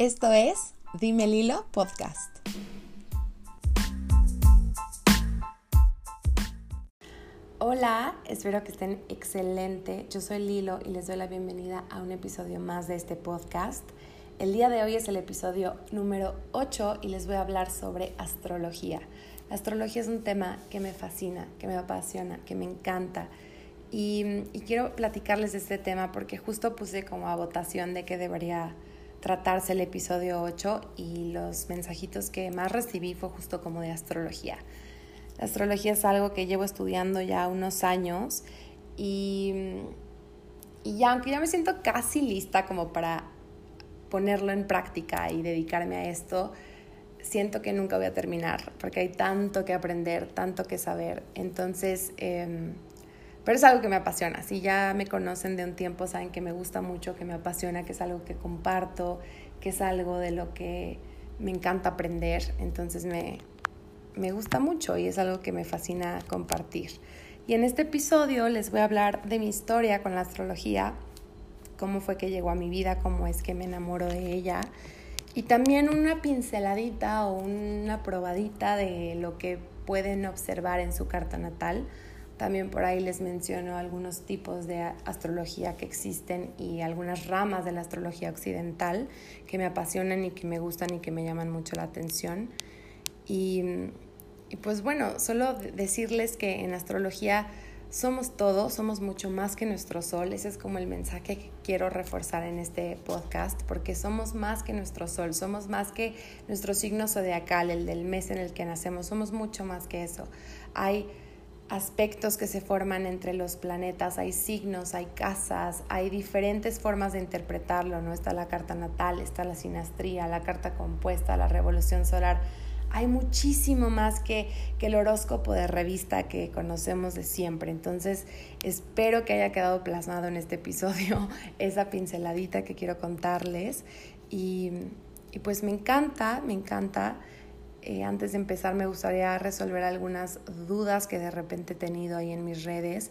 Esto es Dime Lilo Podcast. Hola, espero que estén excelente. Yo soy Lilo y les doy la bienvenida a un episodio más de este podcast. El día de hoy es el episodio número 8 y les voy a hablar sobre astrología. La astrología es un tema que me fascina, que me apasiona, que me encanta. Y, y quiero platicarles de este tema porque justo puse como a votación de que debería tratarse el episodio 8 y los mensajitos que más recibí fue justo como de astrología. La astrología es algo que llevo estudiando ya unos años y, y aunque ya me siento casi lista como para ponerlo en práctica y dedicarme a esto, siento que nunca voy a terminar porque hay tanto que aprender, tanto que saber. Entonces, eh, pero es algo que me apasiona. Si ya me conocen de un tiempo, saben que me gusta mucho, que me apasiona, que es algo que comparto, que es algo de lo que me encanta aprender. Entonces me, me gusta mucho y es algo que me fascina compartir. Y en este episodio les voy a hablar de mi historia con la astrología, cómo fue que llegó a mi vida, cómo es que me enamoro de ella. Y también una pinceladita o una probadita de lo que pueden observar en su carta natal también por ahí les menciono algunos tipos de astrología que existen y algunas ramas de la astrología occidental que me apasionan y que me gustan y que me llaman mucho la atención. Y, y pues bueno, solo decirles que en astrología somos todo, somos mucho más que nuestro sol. Ese es como el mensaje que quiero reforzar en este podcast, porque somos más que nuestro sol, somos más que nuestro signo zodiacal, el del mes en el que nacemos, somos mucho más que eso. Hay aspectos que se forman entre los planetas, hay signos, hay casas, hay diferentes formas de interpretarlo, ¿no? Está la carta natal, está la sinastría, la carta compuesta, la revolución solar. Hay muchísimo más que, que el horóscopo de revista que conocemos de siempre. Entonces, espero que haya quedado plasmado en este episodio esa pinceladita que quiero contarles. Y, y pues me encanta, me encanta eh, antes de empezar me gustaría resolver algunas dudas que de repente he tenido ahí en mis redes.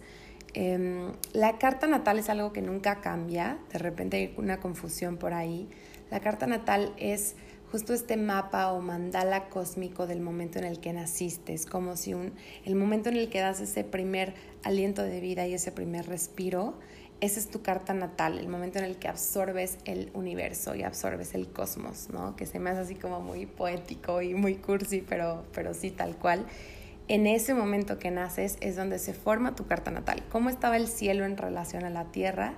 Em, la carta natal es algo que nunca cambia, de repente hay una confusión por ahí. La carta natal es justo este mapa o mandala cósmico del momento en el que naciste. Es como si un, el momento en el que das ese primer aliento de vida y ese primer respiro esa es tu carta natal, el momento en el que absorbes el universo y absorbes el cosmos, ¿no? Que se me hace así como muy poético y muy cursi, pero, pero sí tal cual. En ese momento que naces es donde se forma tu carta natal. ¿Cómo estaba el cielo en relación a la tierra?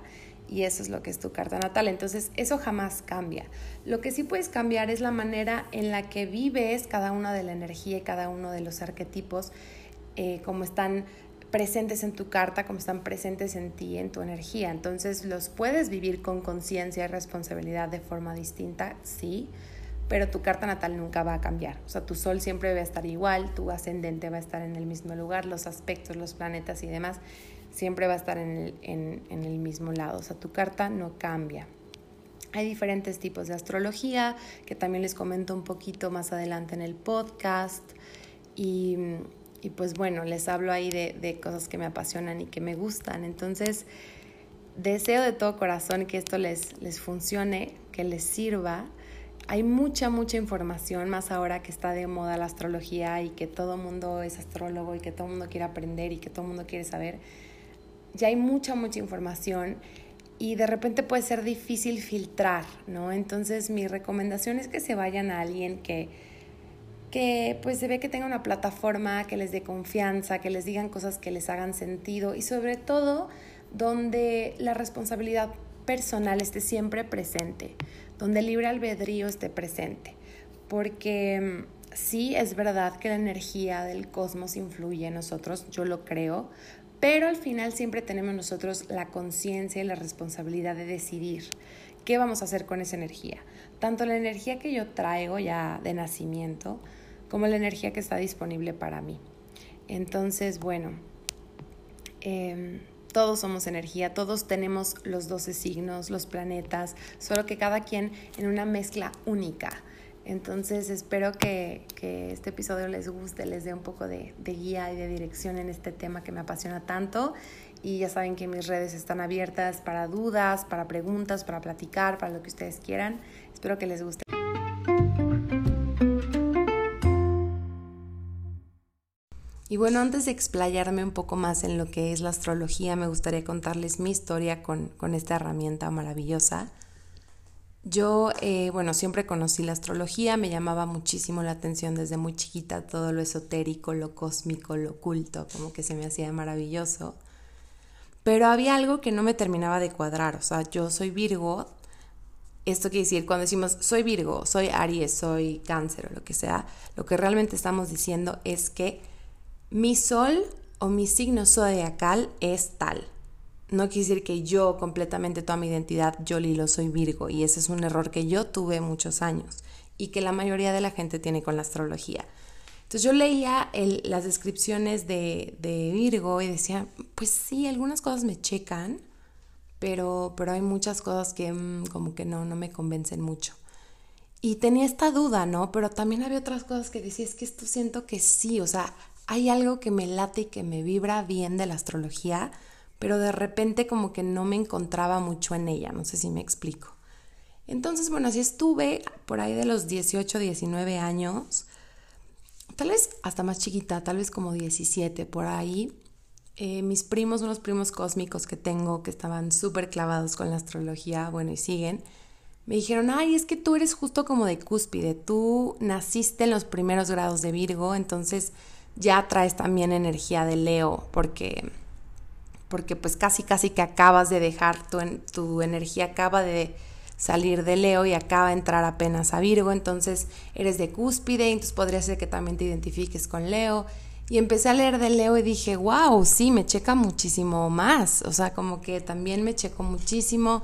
Y eso es lo que es tu carta natal. Entonces, eso jamás cambia. Lo que sí puedes cambiar es la manera en la que vives cada una de la energía y cada uno de los arquetipos, eh, como están presentes en tu carta como están presentes en ti, en tu energía. Entonces los puedes vivir con conciencia y responsabilidad de forma distinta, sí, pero tu carta natal nunca va a cambiar. O sea, tu sol siempre va a estar igual, tu ascendente va a estar en el mismo lugar, los aspectos, los planetas y demás, siempre va a estar en el, en el mismo lado. O sea, tu carta no cambia. Hay diferentes tipos de astrología que también les comento un poquito más adelante en el podcast. Y y pues bueno, les hablo ahí de, de, cosas que me apasionan y que me gustan. Entonces, deseo de todo corazón que esto les, les funcione, que les sirva. Hay mucha, mucha información, más ahora que está de moda la astrología y que todo mundo es astrólogo y que todo mundo quiere aprender y que todo mundo quiere saber. Ya hay mucha, mucha información y de repente puede ser difícil filtrar, ¿no? Entonces mi recomendación es que se vayan a alguien que que pues se ve que tenga una plataforma que les dé confianza, que les digan cosas que les hagan sentido y sobre todo donde la responsabilidad personal esté siempre presente, donde el libre albedrío esté presente. Porque mm, sí es verdad que la energía del cosmos influye en nosotros, yo lo creo, pero al final siempre tenemos nosotros la conciencia y la responsabilidad de decidir qué vamos a hacer con esa energía. Tanto la energía que yo traigo ya de nacimiento, como la energía que está disponible para mí. Entonces, bueno, em, todos somos energía, todos tenemos los 12 signos, los planetas, solo que cada quien en una mezcla única. Entonces espero que, este episodio les guste, les dé un poco de, de, guía y de dirección en este tema que me apasiona tanto y ya saben que mis redes están abiertas para dudas, para preguntas, para platicar, para lo que ustedes quieran. Espero que les guste. Y bueno, antes de explayarme un poco más en lo que es la astrología, me gustaría contarles mi historia con, con esta herramienta maravillosa. Yo, eh, bueno, siempre conocí la astrología, me llamaba muchísimo la atención desde muy chiquita todo lo esotérico, lo cósmico, lo oculto, como que se me hacía maravilloso. Pero había algo que no me terminaba de cuadrar, o sea, yo soy Virgo, esto quiere decir, cuando decimos soy Virgo, soy Aries, soy Cáncer o lo que sea, lo que realmente estamos diciendo es que mi sol o mi signo zodiacal es tal. No quiere decir que yo completamente toda mi identidad, yo Lilo soy Virgo y ese es un error que yo tuve muchos años y que la mayoría de la gente tiene con la astrología. Entonces yo leía las descripciones de, Virgo y decía, pues sí, algunas cosas me checan, pero, pero hay muchas cosas que mm, como que no, no me convencen mucho. Y tenía esta duda, ¿no? Pero también había otras cosas que decía, es que esto siento que sí, o sea, hay algo que me late y que me vibra bien de la astrología, pero de repente como que no me encontraba mucho en ella, no sé si me explico. Entonces, bueno, así estuve por ahí de los 18, 19 años, tal vez hasta más chiquita, tal vez como 17 por ahí. Eh, mis primos, unos primos cósmicos que tengo que estaban súper clavados con la astrología, bueno, y siguen, me dijeron, ay, es que tú eres justo como de cúspide, tú naciste en los primeros grados de Virgo, entonces ya traes también energía de Leo, porque, porque pues casi casi que acabas de dejar tu, tu energía, acaba de salir de Leo y acaba de entrar apenas a Virgo, entonces eres de cúspide, entonces podría ser que también te identifiques con Leo. Y empecé a leer de Leo y dije, wow, sí, me checa muchísimo más, o sea, como que también me checo muchísimo.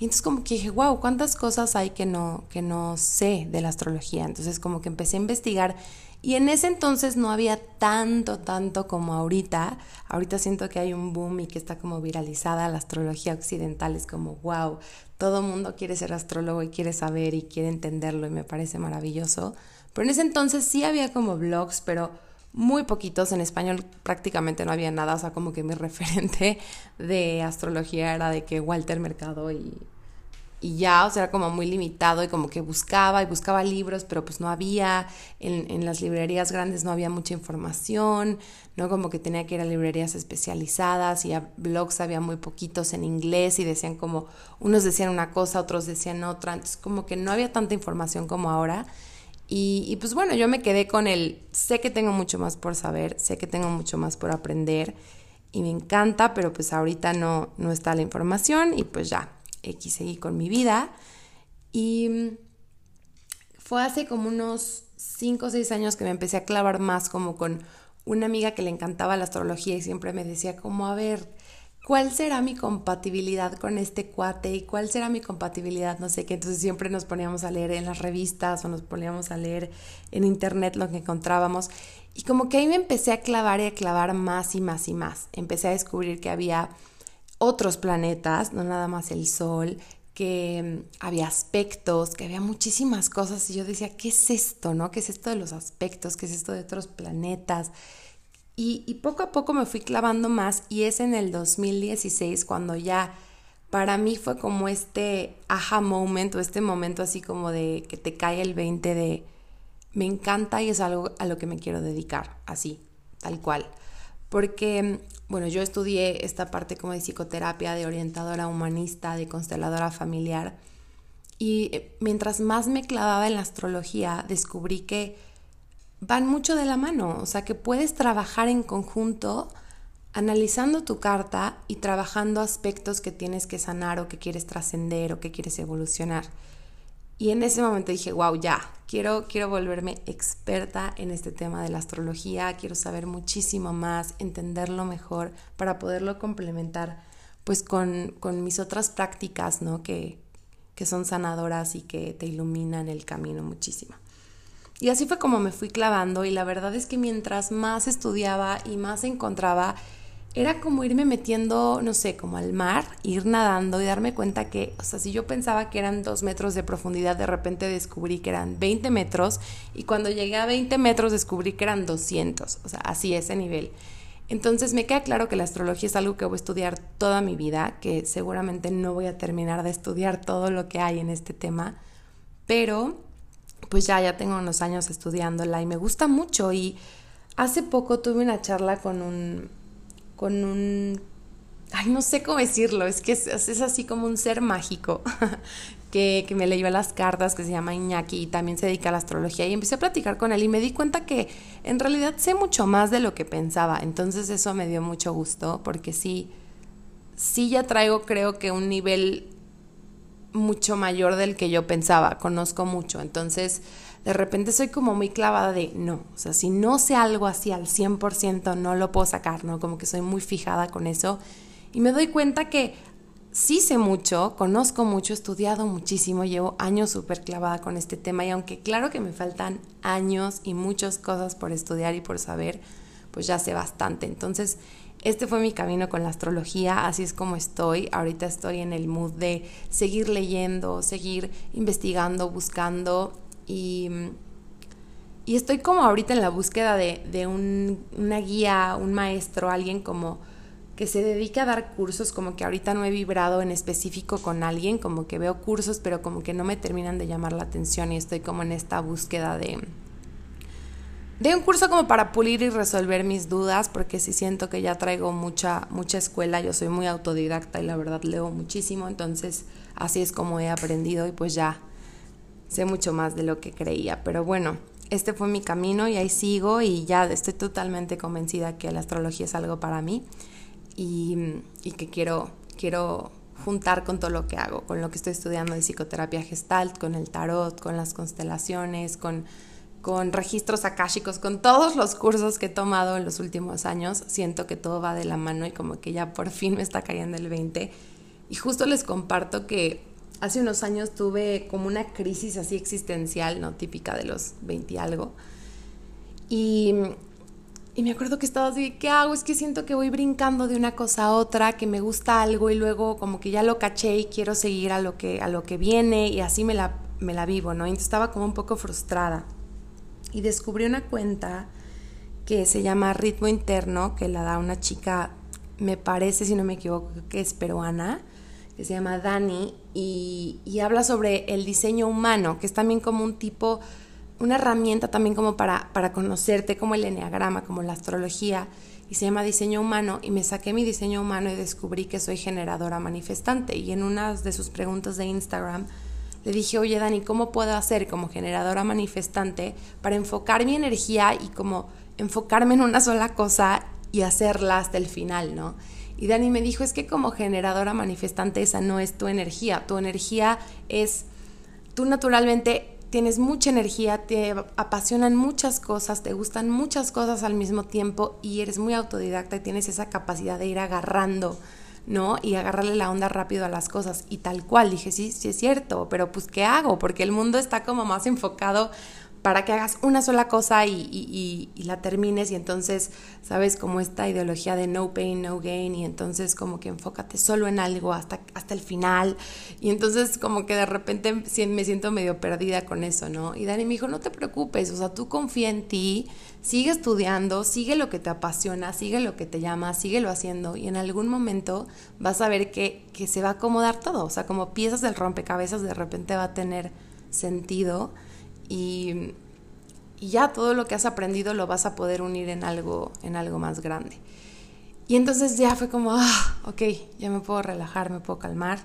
Y entonces como que dije, wow, cuántas cosas hay que no, que no sé de la astrología. Entonces como que empecé a investigar y en ese entonces no había tanto, tanto como ahorita. Ahorita siento que hay un boom y que está como viralizada la astrología occidental. Es como, wow, todo mundo quiere ser astrólogo y quiere saber y quiere entenderlo y me parece maravilloso. Pero en ese entonces sí había como blogs, pero muy poquitos. En español prácticamente no había nada. O sea, como que mi referente de astrología era de que Walter Mercado y y ya, o sea, era como muy limitado y como que buscaba y buscaba libros, pero pues no había, en, en, las librerías grandes no había mucha información, ¿no? Como que tenía que ir a librerías especializadas y a blogs había muy poquitos en inglés y decían como, unos decían una cosa, otros decían otra, entonces como que no había tanta información como ahora. Y, pues bueno, yo me quedé con el, sé que tengo mucho más por saber, sé que tengo mucho más por aprender y me encanta, pero pues ahorita no, no está la información y pues ya, X seguí con mi vida. Y mm, fue hace como unos 5 o 6 años que me empecé a clavar más como con una amiga que le encantaba la astrología y siempre me decía como, a ver, ¿cuál será mi compatibilidad con este cuate? ¿Y cuál será mi compatibilidad? No sé qué. Entonces siempre nos poníamos a leer en las revistas o nos poníamos a leer en internet lo que encontrábamos. Y como que ahí me empecé a clavar y a clavar más y más y más. Empecé a descubrir que había otros planetas, no nada más el Sol, que mm, había aspectos, que había muchísimas cosas y yo decía, ¿qué es esto? ¿No? ¿Qué es esto de los aspectos? ¿Qué es esto de otros planetas? Y, poco a poco me fui clavando más y es en el 2016 cuando ya para mí fue como este aha moment o este momento así como de que te cae el 20 de me encanta y es algo a lo que me quiero dedicar, así, tal cual porque, bueno, yo estudié esta parte como de psicoterapia, de orientadora humanista, de consteladora familiar, y eh, mientras más me clavaba en la astrología, descubrí que van mucho de la mano, o sea, que puedes trabajar en conjunto analizando tu carta y trabajando aspectos que tienes que sanar o que quieres trascender o que quieres evolucionar. Y en ese momento dije, wow, ya, quiero, quiero volverme experta en este tema de la astrología, quiero saber muchísimo más, entenderlo mejor para poderlo complementar pues con, con mis otras prácticas, ¿no? Que, que son sanadoras y que te iluminan el camino muchísimo. Y así fue como me fui clavando y la verdad es que mientras más estudiaba y más encontraba, era como irme metiendo, no sé, como al mar, ir nadando y darme cuenta que, o sea, si yo pensaba que eran dos metros de profundidad, de repente descubrí que eran 20 metros y cuando llegué a 20 metros descubrí que eran 200, o sea, así ese nivel. Entonces me queda claro que la astrología es algo que voy a estudiar toda mi vida, que seguramente no voy a terminar de estudiar todo lo que hay en este tema, pero pues ya, ya tengo unos años estudiándola y me gusta mucho y hace poco tuve una charla con un, con un, ay, no sé cómo decirlo, es que es, es así como un ser mágico que, que, me leyó las cartas, que se llama Iñaki y también se dedica a la astrología. Y empecé a platicar con él y me di cuenta que en realidad sé mucho más de lo que pensaba. Entonces eso me dio mucho gusto porque sí, sí ya traigo creo que un nivel mucho mayor del que yo pensaba, conozco mucho. Entonces de repente soy como muy clavada de no, o sea, si no sé algo así al 100% no lo puedo sacar, ¿no? Como que soy muy fijada con eso. Y me doy cuenta que sí sé mucho, conozco mucho, he estudiado muchísimo, llevo años súper clavada con este tema y aunque claro que me faltan años y muchas cosas por estudiar y por saber, pues ya sé bastante. Entonces, este fue mi camino con la astrología, así es como estoy. Ahorita estoy en el mood de seguir leyendo, seguir investigando, buscando y, y estoy como ahorita en la búsqueda de, de un, una guía, un maestro, alguien como que se dedica a dar cursos, como que ahorita no he vibrado en específico con alguien, como que veo cursos, pero como que no me terminan de llamar la atención y estoy como en esta búsqueda de, de un curso como para pulir y resolver mis dudas, porque sí siento que ya traigo mucha, mucha escuela, yo soy muy autodidacta y la verdad leo muchísimo, entonces así es como he aprendido y pues ya sé mucho más de lo que creía, pero bueno, este fue mi camino y ahí sigo y ya estoy totalmente convencida que la astrología es algo para mí y, que quiero, quiero juntar con todo lo que hago, con lo que estoy estudiando de psicoterapia gestalt, con el tarot, con las constelaciones, con, con registros akáshicos, con todos los cursos que he tomado en los últimos años. Siento que todo va de la mano y como que ya por fin me está cayendo el 20. Y justo les comparto que hace unos años tuve como una crisis así existencial, no típica de los 20 y algo. Y y me acuerdo que estaba así, ¿qué hago? Es que siento que voy brincando de una cosa a otra, que me gusta algo y luego como que ya lo caché y quiero seguir a lo que, a lo que viene y así me la, me la vivo, ¿no? Entonces estaba como un poco frustrada. Y descubrí una cuenta que se llama Ritmo Interno, que la da una chica, me parece, si no me equivoco, que es peruana, que se llama Dani, y, habla sobre el diseño humano, que es también como un tipo una herramienta también como para, para conocerte, como el enneagrama, como la astrología, y se llama diseño humano, y me saqué mi diseño humano y descubrí que soy generadora manifestante. Y en una de sus preguntas de Instagram le dije, oye Dani, ¿cómo puedo hacer como generadora manifestante para enfocar mi energía y como enfocarme en una sola cosa y hacerla hasta el final, ¿no? Y Dani me dijo, es que como generadora manifestante esa no es tu energía, tu energía es, tú naturalmente tienes mucha energía, te apasionan muchas cosas, te gustan muchas cosas al mismo tiempo y eres muy autodidacta y tienes esa capacidad de ir agarrando, ¿no? Y agarrarle la onda rápido a las cosas. Y tal cual, dije, sí, sí es cierto, pero pues ¿qué hago? Porque el mundo está como más enfocado para que hagas una sola cosa y, la termines y entonces, ¿sabes? Como esta ideología de no pain, no gain y entonces como que enfócate solo en algo hasta, hasta el final y entonces como que de repente me siento medio perdida con eso, ¿no? Y Dani me dijo, no te preocupes, o sea, tú confía en ti, sigue estudiando, sigue lo que te apasiona, sigue lo que te llama, síguelo haciendo y en algún momento vas a ver que, que se va a acomodar todo, o sea, como piezas del rompecabezas de repente va a tener sentido y, ya todo lo que has aprendido lo vas a poder unir en algo, en algo más grande. Y entonces ya fue como, ah, ok, ya me puedo relajar, me puedo calmar,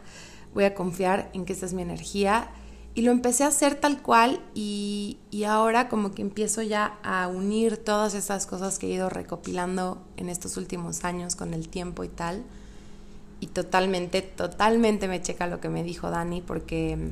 voy a confiar en que esta es mi energía. Y lo empecé a hacer tal cual y, y, ahora como que empiezo ya a unir todas esas cosas que he ido recopilando en estos últimos años con el tiempo y tal. Y totalmente, totalmente me checa lo que me dijo Dani porque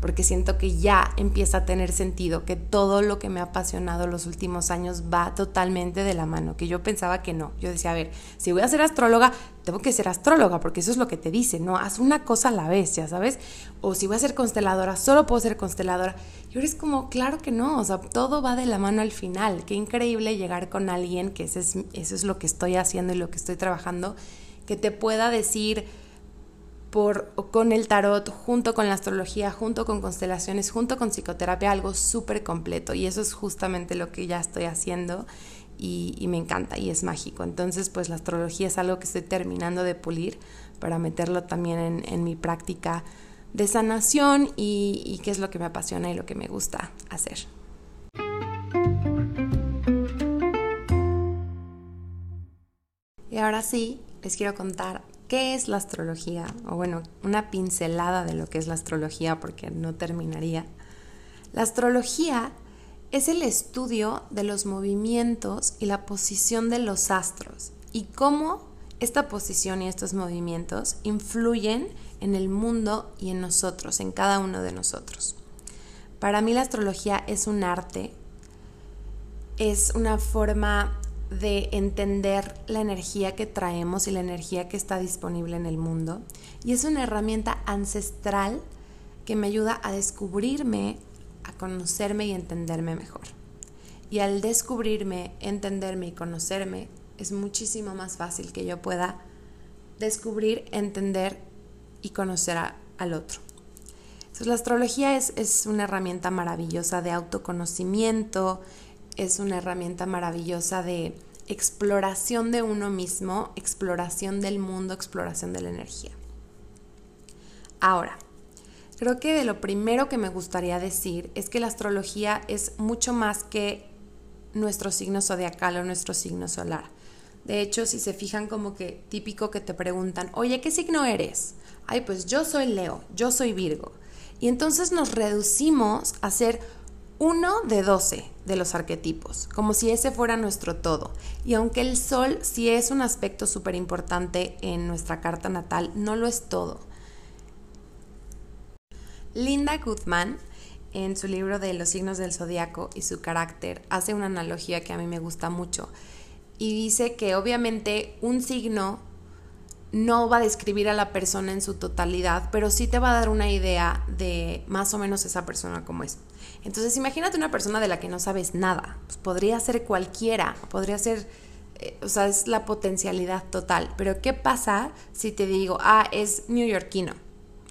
porque siento que ya empieza a tener sentido, que todo lo que me ha apasionado los últimos años va totalmente de la mano, que yo pensaba que no. Yo decía, a ver, si voy a ser astróloga, tengo que ser astróloga, porque eso es lo que te dice, ¿no? Haz una cosa a la vez, ya sabes. O si voy a ser consteladora, solo puedo ser consteladora. Y ahora es como, claro que no, o sea, todo va de la mano al final. Qué increíble llegar con alguien, que eso es, eso es lo que estoy haciendo y lo que estoy trabajando, que te pueda decir por, con el tarot, junto con la astrología, junto con constelaciones, junto con psicoterapia, algo súper completo. Y eso es justamente lo que ya estoy haciendo. y, me encanta y es mágico. Entonces, pues la astrología es algo que estoy terminando de pulir para meterlo también en, mi práctica de sanación y, y qué es lo que me apasiona y lo que me gusta hacer. Y ahora sí, les quiero contar qué es la astrología, o bueno, una pincelada de lo que es la astrología porque no terminaría. La astrología es el estudio de los movimientos y la posición de los astros y cómo esta posición y estos movimientos influyen en el mundo y en nosotros, en cada uno de nosotros. Para mí la astrología es un arte, es una forma de entender la energía que traemos y la energía que está disponible en el mundo y es una herramienta ancestral que me ayuda a descubrirme, a conocerme y entenderme mejor. Y al descubrirme, entenderme y conocerme, es muchísimo más fácil que yo pueda descubrir, entender y conocer al otro. Entonces, la astrología es, es una herramienta maravillosa de autoconocimiento, es una herramienta maravillosa de exploración de uno mismo, exploración del mundo, exploración de la energía. Ahora, Creo que de lo primero que me gustaría decir es que la astrología es mucho más que nuestro signo zodiacal o nuestro signo solar. De hecho, si se fijan como que típico que te preguntan, oye, ¿qué signo eres? Ay, pues yo soy Leo, yo soy Virgo. Y entonces nos reducimos a ser uno de doce de los arquetipos, como si ese fuera nuestro todo. Y aunque el sol sí es un aspecto súper importante en nuestra carta natal, no lo es todo. Linda Guzmán, en su libro de Los signos del zodiaco y su carácter, hace una analogía que a mí me gusta mucho y dice que obviamente un signo no va a describir a la persona en su totalidad, pero sí te va a dar una idea de más o menos esa persona como es. Entonces, imagínate una persona de la que no sabes nada. Pues podría ser cualquiera, podría ser, eh, o sea, es la potencialidad total. Pero ¿qué pasa si te digo, ah, es neoyorquino?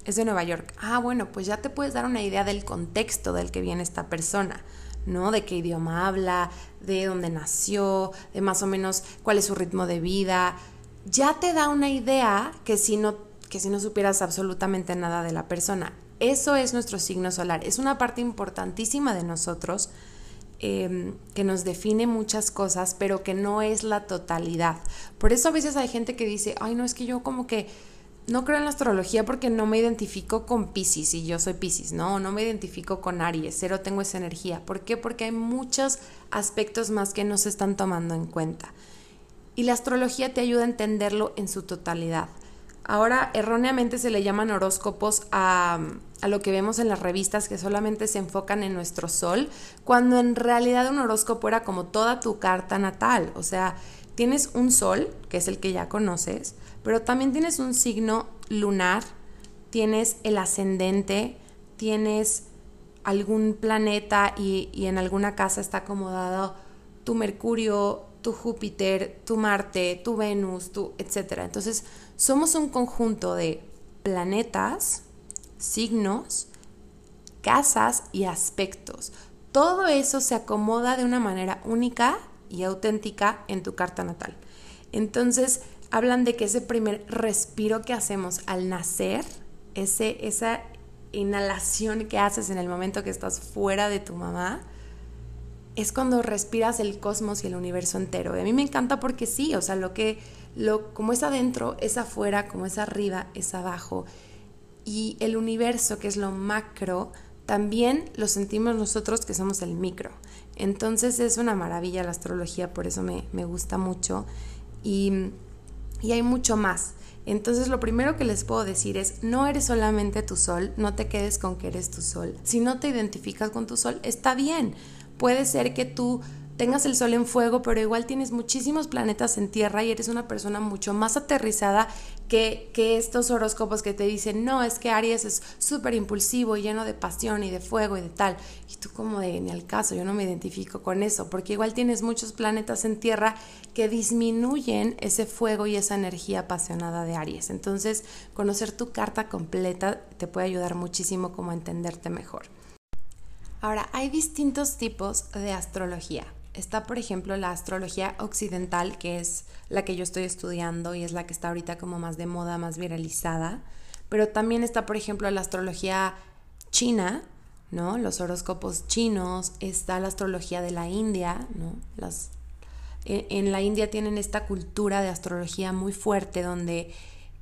es de Nueva York. Ah, bueno, pues ya te puedes dar una idea del contexto del que viene esta persona, ¿no? De qué idioma habla, de dónde nació, de más o menos cuál es su ritmo de vida. Ya te da una idea que si no, que si no supieras absolutamente nada de la persona. Eso es nuestro signo solar. Es una parte importantísima de nosotros. Em, que nos define muchas cosas, pero que no es la totalidad. Por eso a veces hay gente que dice, ay, no, es que yo como que no creo en la astrología porque no me identifico con Pisces y yo soy Pisces, no, no me identifico con Aries, cero tengo esa energía. ¿Por qué? Porque hay muchos aspectos más que no se están tomando en cuenta. Y la astrología te ayuda a entenderlo en su totalidad. Ahora, erróneamente se le llaman horóscopos a, a, lo que vemos en las revistas que solamente se enfocan en nuestro sol, cuando en realidad un horóscopo era como toda tu carta natal. O sea, tienes un sol, que es el que ya conoces, pero también tienes un signo lunar, tienes el ascendente, tienes algún planeta y, en alguna casa está acomodado tu Mercurio, tu Júpiter, tu Marte, tu Venus, tu etcétera. Entonces, somos un conjunto de planetas, signos, casas y aspectos. Todo eso se acomoda de una manera única y auténtica en tu carta natal. Entonces, hablan de que ese primer respiro que hacemos al nacer, ese, esa inhalación que haces en el momento que estás fuera de tu mamá, es cuando respiras el cosmos y el universo entero. Y a mí me encanta porque sí, o sea, lo que, lo, como es adentro, es afuera, como es arriba, es abajo. Y el universo, que es lo macro, también lo sentimos nosotros que somos el micro. Entonces es una maravilla la astrología, por eso me, me gusta mucho. Y y hay mucho más. Entonces lo primero que les puedo decir es, no eres solamente tu sol, no te quedes con que eres tu sol. Si no te identificas con tu sol, está bien. Puede ser que tú tengas el sol en fuego, pero igual tienes muchísimos planetas en tierra y eres una persona mucho más aterrizada que, estos horóscopos que te dicen, no, es que Aries es súper impulsivo y lleno de pasión y de fuego y de tal. Y tú como de, ni al caso, yo no me identifico con eso, porque igual tienes muchos planetas en tierra que disminuyen ese fuego y esa energía apasionada de Aries. Entonces, conocer tu carta completa te puede ayudar muchísimo como a entenderte mejor. Ahora, hay distintos tipos de astrología está por ejemplo la astrología occidental, que es la que yo estoy estudiando y es la que está ahorita como más de moda, más viralizada, pero también está por ejemplo la astrología china, ¿no? Los horóscopos chinos, está la astrología de la India, ¿no? Las, e, en la India tienen esta cultura de astrología muy fuerte donde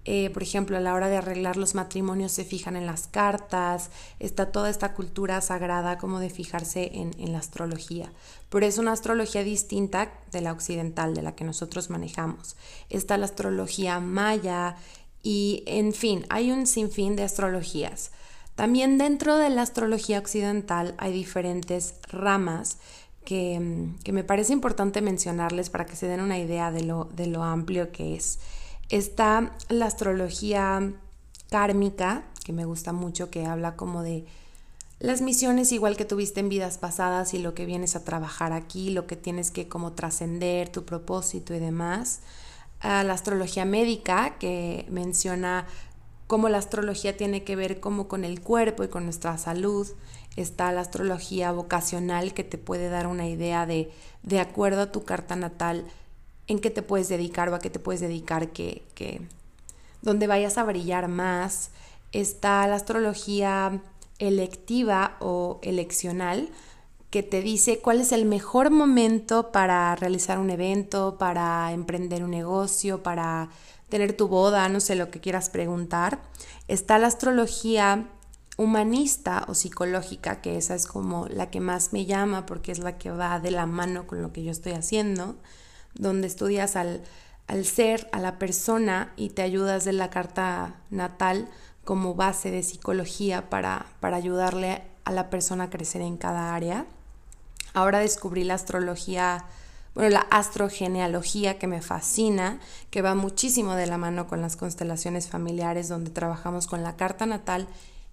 eh, por ejemplo, a la hora de arreglar los matrimonios se fijan en las cartas, está toda esta cultura sagrada como de fijarse en, en, la astrología. Pero es una astrología distinta de la occidental, de la que nosotros manejamos. Está la astrología maya y, en fin, hay un sinfín de astrologías. También dentro de la astrología occidental hay diferentes ramas que, que me parece importante mencionarles para que se den una idea de lo, de lo amplio que es. Está la astrología kármica, que me gusta mucho, que habla como de las misiones igual que tuviste en vidas pasadas y lo que vienes a trabajar aquí, lo que tienes que como trascender, tu propósito y demás. la astrología médica, que menciona cómo la astrología tiene que ver como con el cuerpo y con nuestra salud. Está la astrología vocacional, que te puede dar una idea de, de acuerdo a tu carta natal, en qué te puedes dedicar o a qué te puedes dedicar que, que donde vayas a brillar más. Está la astrología electiva o eleccional que te dice cuál es el mejor momento para realizar un evento, para emprender un negocio, para tener tu boda, no sé lo que quieras preguntar. Está la astrología humanista o psicológica, que esa es como la que más me llama porque es la que va de la mano con lo que yo estoy haciendo donde estudias al, ser, a la persona y te ayudas de la carta natal como base de psicología para, para ayudarle a la persona a crecer en cada área. Ahora descubrí la astrología, bueno, la astrogenealogía que me fascina, que va muchísimo de la mano con las constelaciones familiares, donde trabajamos con la carta natal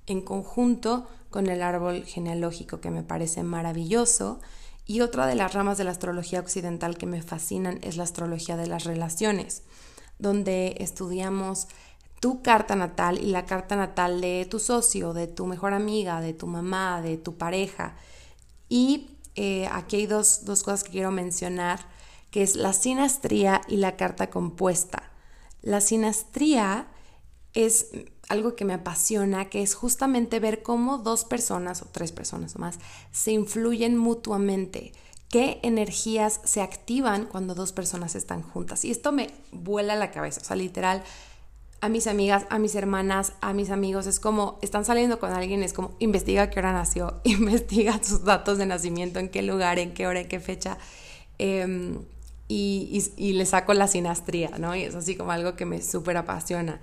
en conjunto con el árbol genealógico, que me parece maravilloso. Y otra de las ramas de la astrología occidental que me fascinan es la astrología de las relaciones, donde estudiamos tu carta natal y la carta natal de tu socio, de tu mejor amiga, de tu mamá, de tu pareja. Y eh, aquí hay dos, dos cosas que quiero mencionar, que es la sinastría y la carta compuesta. La sinastría es algo que me apasiona, que es justamente ver cómo dos personas o tres personas o más se influyen mutuamente, qué energías se activan cuando dos personas están juntas. Y esto me vuela la cabeza, o sea, literal, a mis amigas, a mis hermanas, a mis amigos, es como, están saliendo con alguien, es como, investiga qué hora nació, investiga sus datos de nacimiento, en qué lugar, en qué hora, en qué fecha. Em, y, y, y, le saco la sinastría, ¿no? Y es así como algo que me súper apasiona.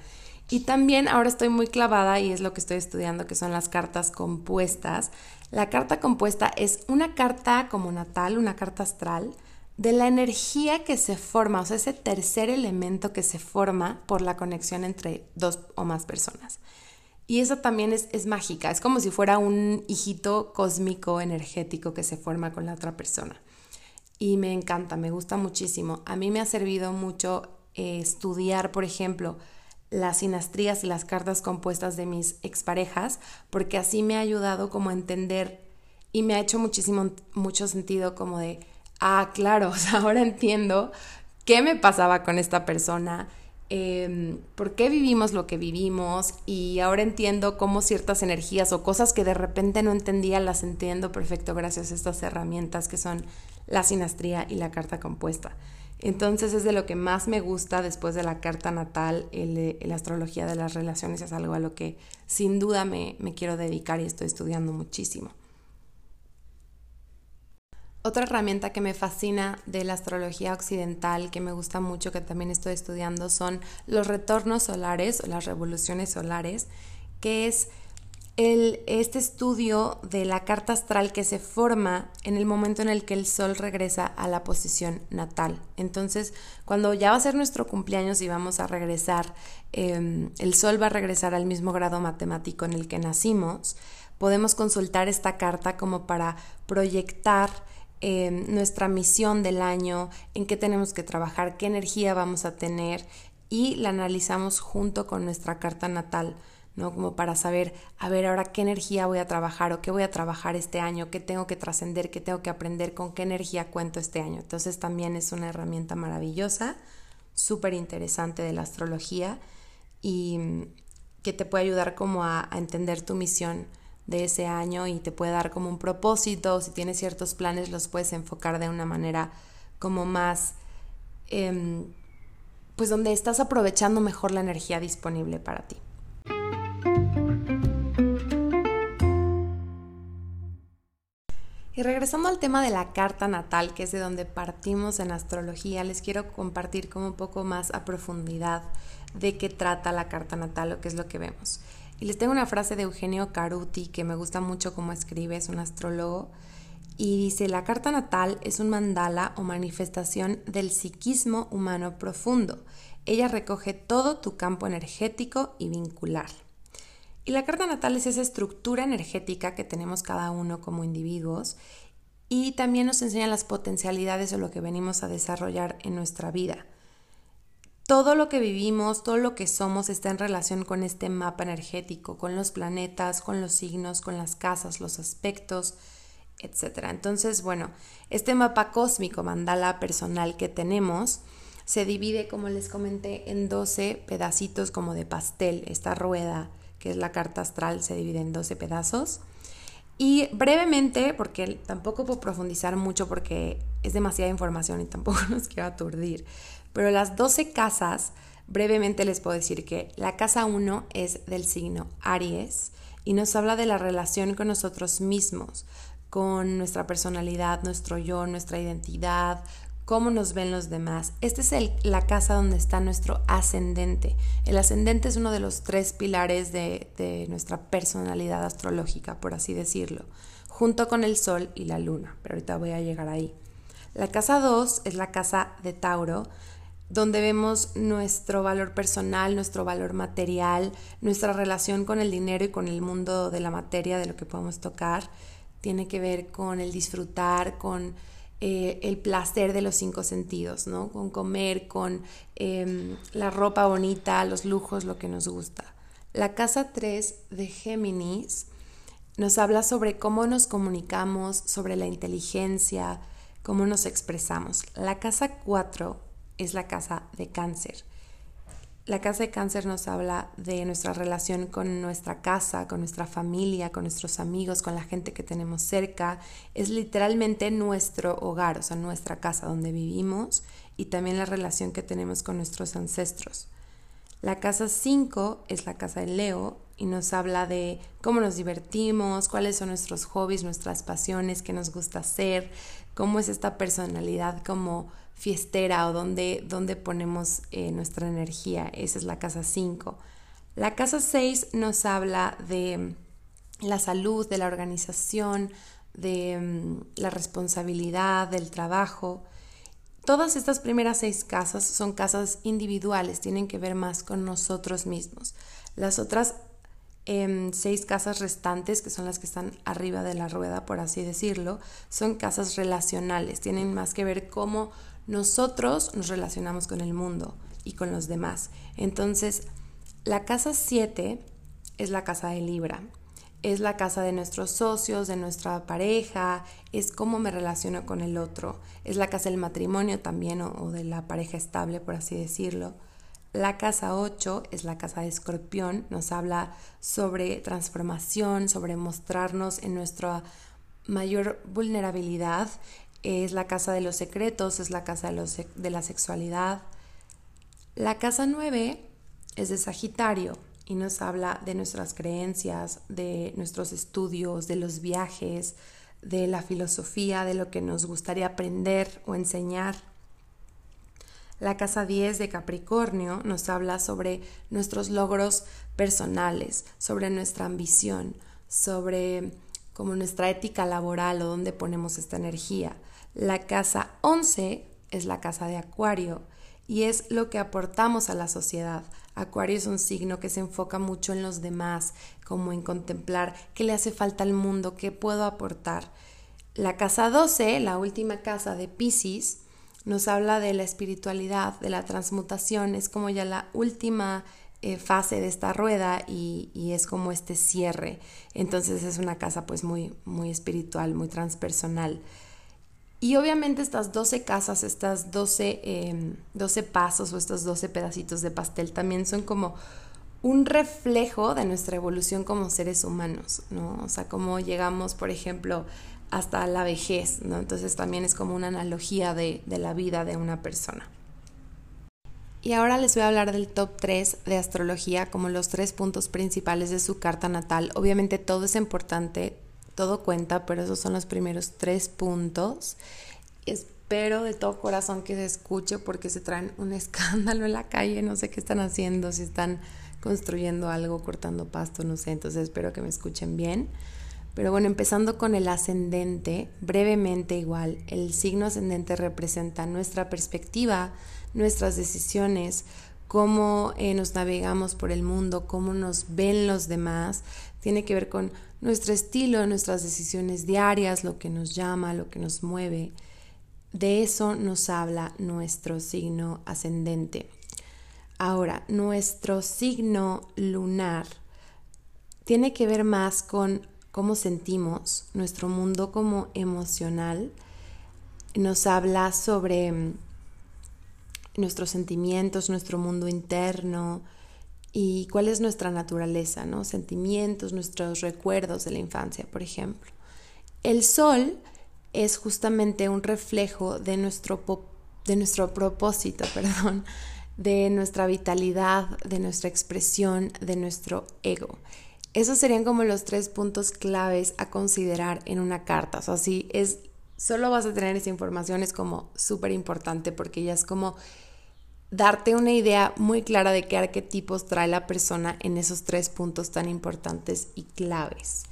Y también ahora estoy muy clavada y es lo que estoy estudiando, que son las cartas compuestas. La carta compuesta es una carta como natal, una carta astral, de la energía que se forma, o sea, ese tercer elemento que se forma por la conexión entre dos o más personas. Y eso también es, es mágica, es como si fuera un hijito cósmico energético que se forma con la otra persona. Y me encanta, me gusta muchísimo. A mí me ha servido mucho eh, estudiar, por ejemplo, las sinastrías y las cartas compuestas de mis exparejas, porque así me ha ayudado como a entender y me ha hecho muchísimo, mucho sentido como de, ah, claro, ahora entiendo qué me pasaba con esta persona, em, por qué vivimos lo que vivimos y ahora entiendo cómo ciertas energías o cosas que de repente no entendía las entiendo perfecto gracias a estas herramientas que son la sinastría y la carta compuesta. Entonces es de lo que más me gusta después de la carta natal, la astrología de las relaciones es algo a lo que sin duda me, me quiero dedicar y estoy estudiando muchísimo. Otra herramienta que me fascina de la astrología occidental, que me gusta mucho, que también estoy estudiando, son los retornos solares o las revoluciones solares, que es este estudio de la carta astral que se forma en el momento en el que el Sol regresa a la posición natal. Entonces, cuando ya va a ser nuestro cumpleaños y vamos a regresar, em, el Sol va a regresar al mismo grado matemático en el que nacimos, podemos consultar esta carta como para proyectar em, nuestra misión del año, en qué tenemos que trabajar, qué energía vamos a tener y la analizamos junto con nuestra carta natal ¿no? Como para saber, a ver, ahora qué energía voy a trabajar o qué voy a trabajar este año, qué tengo que trascender, qué tengo que aprender, con qué energía cuento este año. Entonces también es una herramienta maravillosa, súper interesante de la astrología y mm, que te puede ayudar como a, entender tu misión de ese año y te puede dar como un propósito, si tienes ciertos planes los puedes enfocar de una manera como más, em, pues donde estás aprovechando mejor la energía disponible para ti. Y regresando al tema de la carta natal, que es de donde partimos en astrología, les quiero compartir como un poco más a profundidad de qué trata la carta natal o qué es lo que vemos. Y les tengo una frase de Eugenio Caruti que me gusta mucho cómo escribe, es un astrólogo, y dice, la carta natal es un mandala o manifestación del psiquismo humano profundo. Ella recoge todo tu campo energético y vincular. Y la carta natal es esa estructura energética que tenemos cada uno como individuos y también nos enseña las potencialidades o lo que venimos a desarrollar en nuestra vida. Todo lo que vivimos, todo lo que somos está en relación con este mapa energético, con los planetas, con los signos, con las casas, los aspectos, etc. Entonces, bueno, este mapa cósmico, mandala personal que tenemos, se divide, como les comenté, en 12 pedacitos como de pastel, esta rueda que es la carta astral, se divide en 12 pedazos. Y brevemente, porque tampoco puedo profundizar mucho porque es demasiada información y tampoco nos quiero aturdir, pero las 12 casas, brevemente les puedo decir que la casa 1 es del signo Aries y nos habla de la relación con nosotros mismos, con nuestra personalidad, nuestro yo, nuestra identidad, cómo nos ven los demás. Esta es la casa donde está nuestro ascendente. El ascendente es uno de los tres pilares de, de nuestra personalidad astrológica, por así decirlo, junto con el sol y la luna, pero ahorita voy a llegar ahí. La casa 2 es la casa de Tauro, donde vemos nuestro valor personal, nuestro valor material, nuestra relación con el dinero y con el mundo de la materia, de lo que podemos tocar. Tiene que ver con el disfrutar, con eh, el placer de los cinco sentidos, ¿no? Con comer, con em, la ropa bonita, los lujos, lo que nos gusta. La casa 3 de Géminis nos habla sobre cómo nos comunicamos, sobre la inteligencia, cómo nos expresamos. La casa 4 es la casa de cáncer. La casa de cáncer nos habla de nuestra relación con nuestra casa, con nuestra familia, con nuestros amigos, con la gente que tenemos cerca. Es literalmente nuestro hogar, o sea, nuestra casa donde vivimos y también la relación que tenemos con nuestros ancestros. La casa 5 es la casa de Leo y nos habla de cómo nos divertimos, cuáles son nuestros hobbies, nuestras pasiones, qué nos gusta hacer, cómo es esta personalidad como fiestera o dónde, ponemos eh, nuestra energía. Esa es la casa 5. La casa 6 nos habla de la salud, de la organización, de mm, la responsabilidad, del trabajo. Todas estas primeras seis casas son casas individuales, tienen que ver más con nosotros mismos. Las otras em, seis casas restantes, que son las que están arriba de la rueda, por así decirlo, son casas relacionales, tienen más que ver cómo nosotros nos relacionamos con el mundo y con los demás. Entonces, la casa 7 es la casa de Libra. Es la casa de nuestros socios, de nuestra pareja, es cómo me relaciono con el otro. Es la casa del matrimonio también o, de la pareja estable, por así decirlo. La casa 8 es la casa de escorpión, nos habla sobre transformación, sobre mostrarnos en nuestra mayor vulnerabilidad, es la casa de los secretos, es la casa de, la sexualidad. La casa 9 es de Sagitario y nos habla de nuestras creencias, de nuestros estudios, de los viajes, de la filosofía, de lo que nos gustaría aprender o enseñar. La casa 10 de Capricornio nos habla sobre nuestros logros personales, sobre nuestra ambición, sobre como nuestra ética laboral o dónde ponemos esta energía. La casa 11 es la casa de Acuario y es lo que aportamos a la sociedad. Acuario es un signo que se enfoca mucho en los demás, como en contemplar qué le hace falta al mundo, qué puedo aportar. La casa 12, la última casa de Pisces, nos habla de la espiritualidad, de la transmutación, es como ya la última eh, fase de esta rueda y, y, es como este cierre. Entonces es una casa pues muy, muy espiritual, muy transpersonal. Y obviamente estas 12 casas, estas 12, 12 em, pasos o estos 12 pedacitos de pastel también son como un reflejo de nuestra evolución como seres humanos, ¿no? O sea, cómo llegamos, por ejemplo, hasta la vejez, ¿no? Entonces también es como una analogía de, de la vida de una persona. Y ahora les voy a hablar del top 3 de astrología como los tres puntos principales de su carta natal. Obviamente todo es importante, todo cuenta, pero esos son los primeros tres puntos. Espero de todo corazón que se escuche porque se traen un escándalo en la calle, no sé qué están haciendo, si están construyendo algo, cortando pasto, no sé, entonces espero que me escuchen bien. Pero bueno, empezando con el ascendente, brevemente igual, el signo ascendente representa nuestra perspectiva, nuestras decisiones, cómo eh, nos navegamos por el mundo, cómo nos ven los demás, tiene que ver con nuestro estilo, nuestras decisiones diarias, lo que nos llama, lo que nos mueve. De eso nos habla nuestro signo ascendente. Ahora, nuestro signo lunar tiene que ver más con cómo sentimos, nuestro mundo como emocional. Nos habla sobre mm, nuestros sentimientos, nuestro mundo interno, y cuál es nuestra naturaleza, ¿no? Sentimientos, nuestros recuerdos de la infancia, por ejemplo. El sol es justamente un reflejo de nuestro, de nuestro propósito, perdón, de nuestra vitalidad, de nuestra expresión, de nuestro ego. Esos serían como los tres puntos claves a considerar en una carta. O sea, si es, solo vas a tener esa información, es como súper importante porque ya es como darte una idea muy clara de qué arquetipos trae la persona en esos tres puntos tan importantes y claves.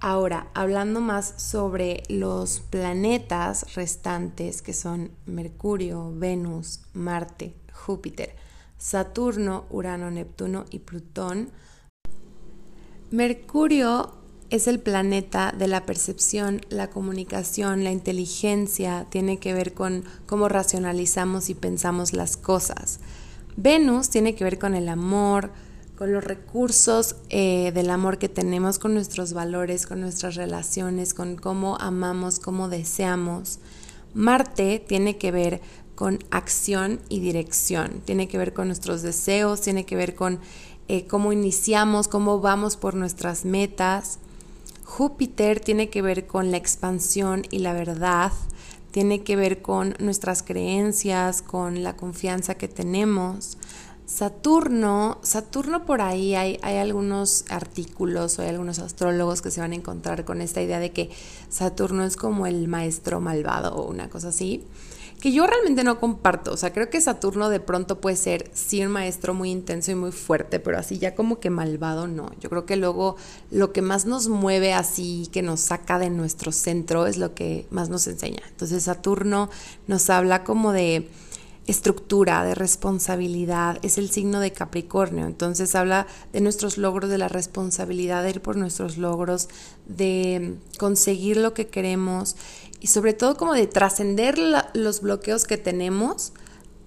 Ahora, hablando más sobre los planetas restantes que son Mercurio, Venus, Marte, Júpiter, Saturno, Urano, Neptuno y Plutón. Mercurio es el planeta de la percepción, la comunicación, la inteligencia, tiene que ver con cómo racionalizamos y pensamos las cosas. Venus tiene que ver con el amor, con los recursos eh, del amor que tenemos, con nuestros valores, con nuestras relaciones, con cómo amamos, cómo deseamos. Marte tiene que ver con acción y dirección, tiene que ver con nuestros deseos, tiene que ver con eh, cómo iniciamos, cómo vamos por nuestras metas. Júpiter tiene que ver con la expansión y la verdad, tiene que ver con nuestras creencias, con la confianza que tenemos. Saturno, Saturno por ahí hay, hay, algunos artículos o hay algunos astrólogos que se van a encontrar con esta idea de que Saturno es como el maestro malvado o una cosa así que yo realmente no comparto. O sea, creo que Saturno de pronto puede ser sí un maestro muy intenso y muy fuerte, pero así ya como que malvado no. Yo creo que luego lo que más nos mueve así, que nos saca de nuestro centro, es lo que más nos enseña. Entonces Saturno nos habla como de estructura, de responsabilidad, es el signo de Capricornio, entonces habla de nuestros logros, de la responsabilidad de ir por nuestros logros, de conseguir lo que queremos y sobre todo como de trascender los bloqueos que tenemos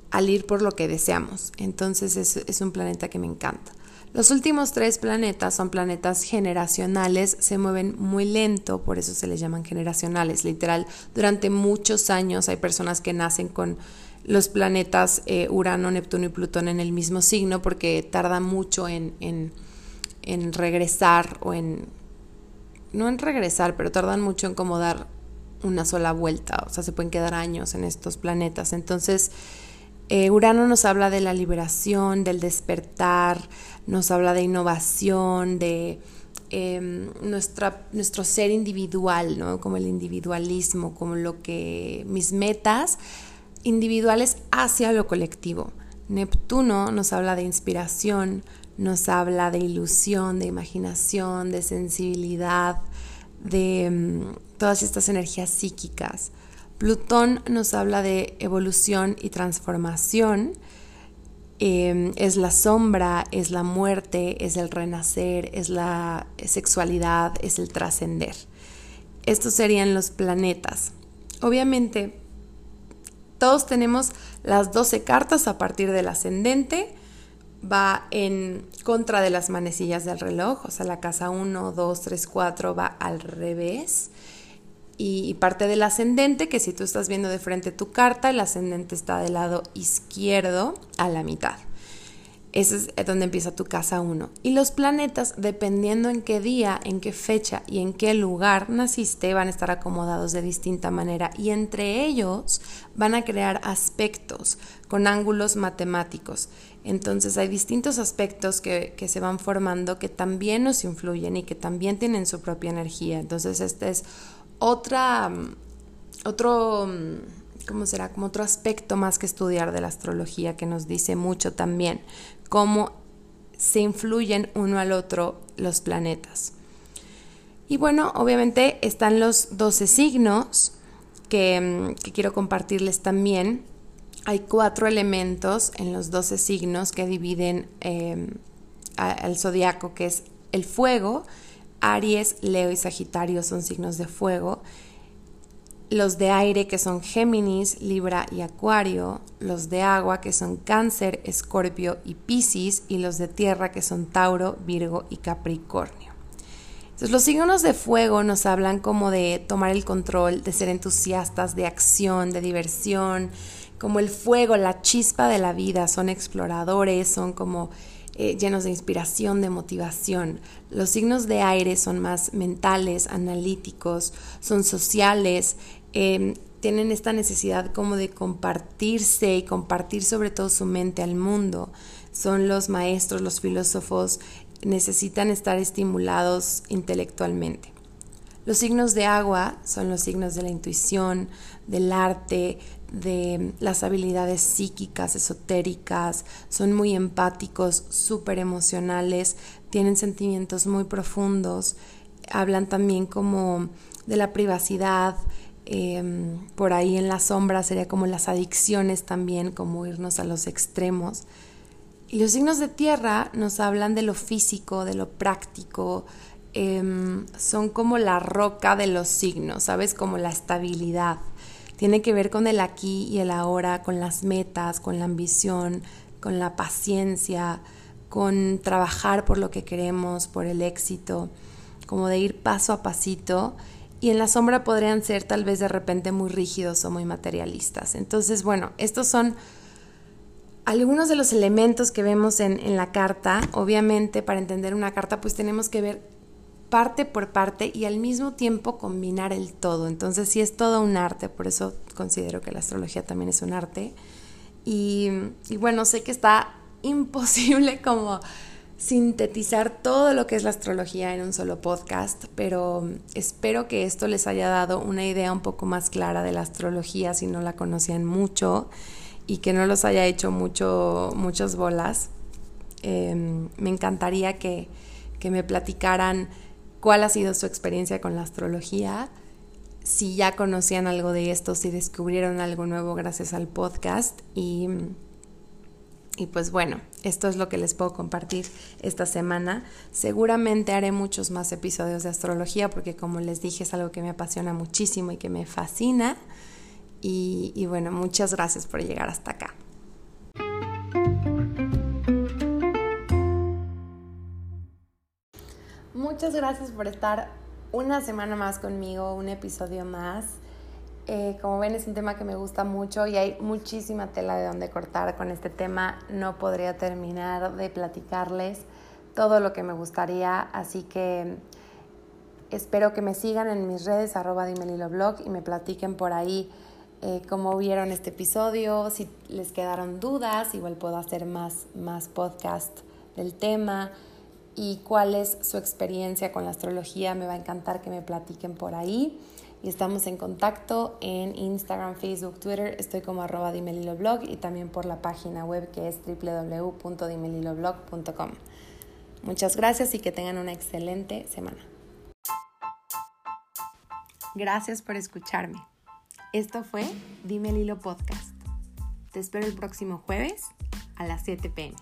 al ir por lo que deseamos. Entonces es, es un planeta que me encanta. Los últimos tres planetas son planetas generacionales, se mueven muy lento, por eso se les llaman generacionales. Literal, durante muchos años hay personas que nacen con los planetas eh, Urano, Neptuno y Plutón en el mismo signo porque tarda mucho en, en, en regresar o en... No en regresar, pero tardan mucho en como dar una sola vuelta, o sea, se pueden quedar años en estos planetas. Entonces, eh, Urano nos habla de la liberación, del despertar, nos habla de innovación, de em, nuestra, nuestro ser individual, ¿no? como el individualismo, como lo que mis metas individuales hacia lo colectivo. Neptuno nos habla de inspiración, nos habla de ilusión, de imaginación, de sensibilidad, de em, todas estas energías psíquicas. Plutón nos habla de evolución y transformación. Em, es la sombra, es la muerte, es el renacer, es la sexualidad, es el trascender. Estos serían los planetas. Obviamente, todos tenemos las 12 cartas a partir del ascendente, va en contra de las manecillas del reloj, o sea, la casa 1, 2, 3, 4 va al revés. Y parte del ascendente, que si tú estás viendo de frente tu carta, el ascendente está del lado izquierdo a la mitad. Ese es donde empieza tu casa 1. Y los planetas, dependiendo en qué día, en qué fecha y en qué lugar naciste, van a estar acomodados de distinta manera. Y entre ellos van a crear aspectos con ángulos matemáticos. Entonces hay distintos aspectos que, que se van formando que también nos influyen y que también tienen su propia energía. Entonces este es otra, mm, otro mm, ¿cómo será? Como otro aspecto más que estudiar de la astrología que nos dice mucho también cómo se influyen uno al otro los planetas. Y bueno, obviamente están los 12 signos que, mm, que quiero compartirles también. Hay cuatro elementos en los 12 signos que dividen eh, al zodiaco, que es el fuego. Aries, Leo y Sagitario son signos de fuego los de aire que son Géminis, Libra y Acuario, los de agua que son Cáncer, Escorpio y Piscis y los de tierra que son Tauro, Virgo y Capricornio. Entonces los signos de fuego nos hablan como de tomar el control, de ser entusiastas, de acción, de diversión, como el fuego, la chispa de la vida, son exploradores, son como eh, llenos de inspiración, de motivación. Los signos de aire son más mentales, analíticos, son sociales, Em, tienen esta necesidad como de compartirse y compartir sobre todo su mente al mundo. Son los maestros, los filósofos, necesitan estar estimulados intelectualmente. Los signos de agua son los signos de la intuición, del arte, de las habilidades psíquicas, esotéricas, son muy empáticos, súper emocionales, tienen sentimientos muy profundos, hablan también como de la privacidad, Em, por ahí en la sombra sería como las adicciones también, como irnos a los extremos. Y los signos de tierra nos hablan de lo físico, de lo práctico, em, son como la roca de los signos, ¿sabes? Como la estabilidad. Tiene que ver con el aquí y el ahora, con las metas, con la ambición, con la paciencia, con trabajar por lo que queremos, por el éxito, como de ir paso a pasito y en la sombra podrían ser tal vez de repente muy rígidos o muy materialistas. Entonces, bueno, estos son algunos de los elementos que vemos en, la carta. Obviamente, para entender una carta, pues tenemos que ver parte por parte y al mismo tiempo combinar el todo. Entonces, sí es todo un arte, por eso considero que la astrología también es un arte. y bueno, sé que está imposible como sintetizar todo lo que es la astrología en un solo podcast, pero espero que esto les haya dado una idea un poco más clara de la astrología si no la conocían mucho y que no los haya hecho mucho, muchas bolas. Em, me encantaría que, que me platicaran cuál ha sido su experiencia con la astrología, si ya conocían algo de esto, si descubrieron algo nuevo gracias al podcast y y pues bueno, esto es lo que les puedo compartir esta semana. Seguramente haré muchos más episodios de astrología porque como les dije es algo que me apasiona muchísimo y que me fascina. Y, bueno, muchas gracias por llegar hasta acá. Muchas gracias por estar una semana más conmigo, un episodio más. Eh, como ven es un tema que me gusta mucho y hay muchísima tela de donde cortar con este tema. No podría terminar de platicarles todo lo que me gustaría, así que espero que me sigan en mis redes arroba blog y me platiquen por ahí eh, cómo vieron este episodio, si les quedaron dudas, igual puedo hacer más, más podcast del tema y cuál es su experiencia con la astrología. Me va a encantar que me platiquen por ahí y estamos en contacto en Instagram, Facebook, Twitter. Estoy como arroba dimeliloblog y también por la página web que es www.dimeliloblog.com. Muchas gracias y que tengan una excelente semana. Gracias por escucharme. Esto fue Dime Lilo Podcast. Te espero el próximo jueves a las 7 pm.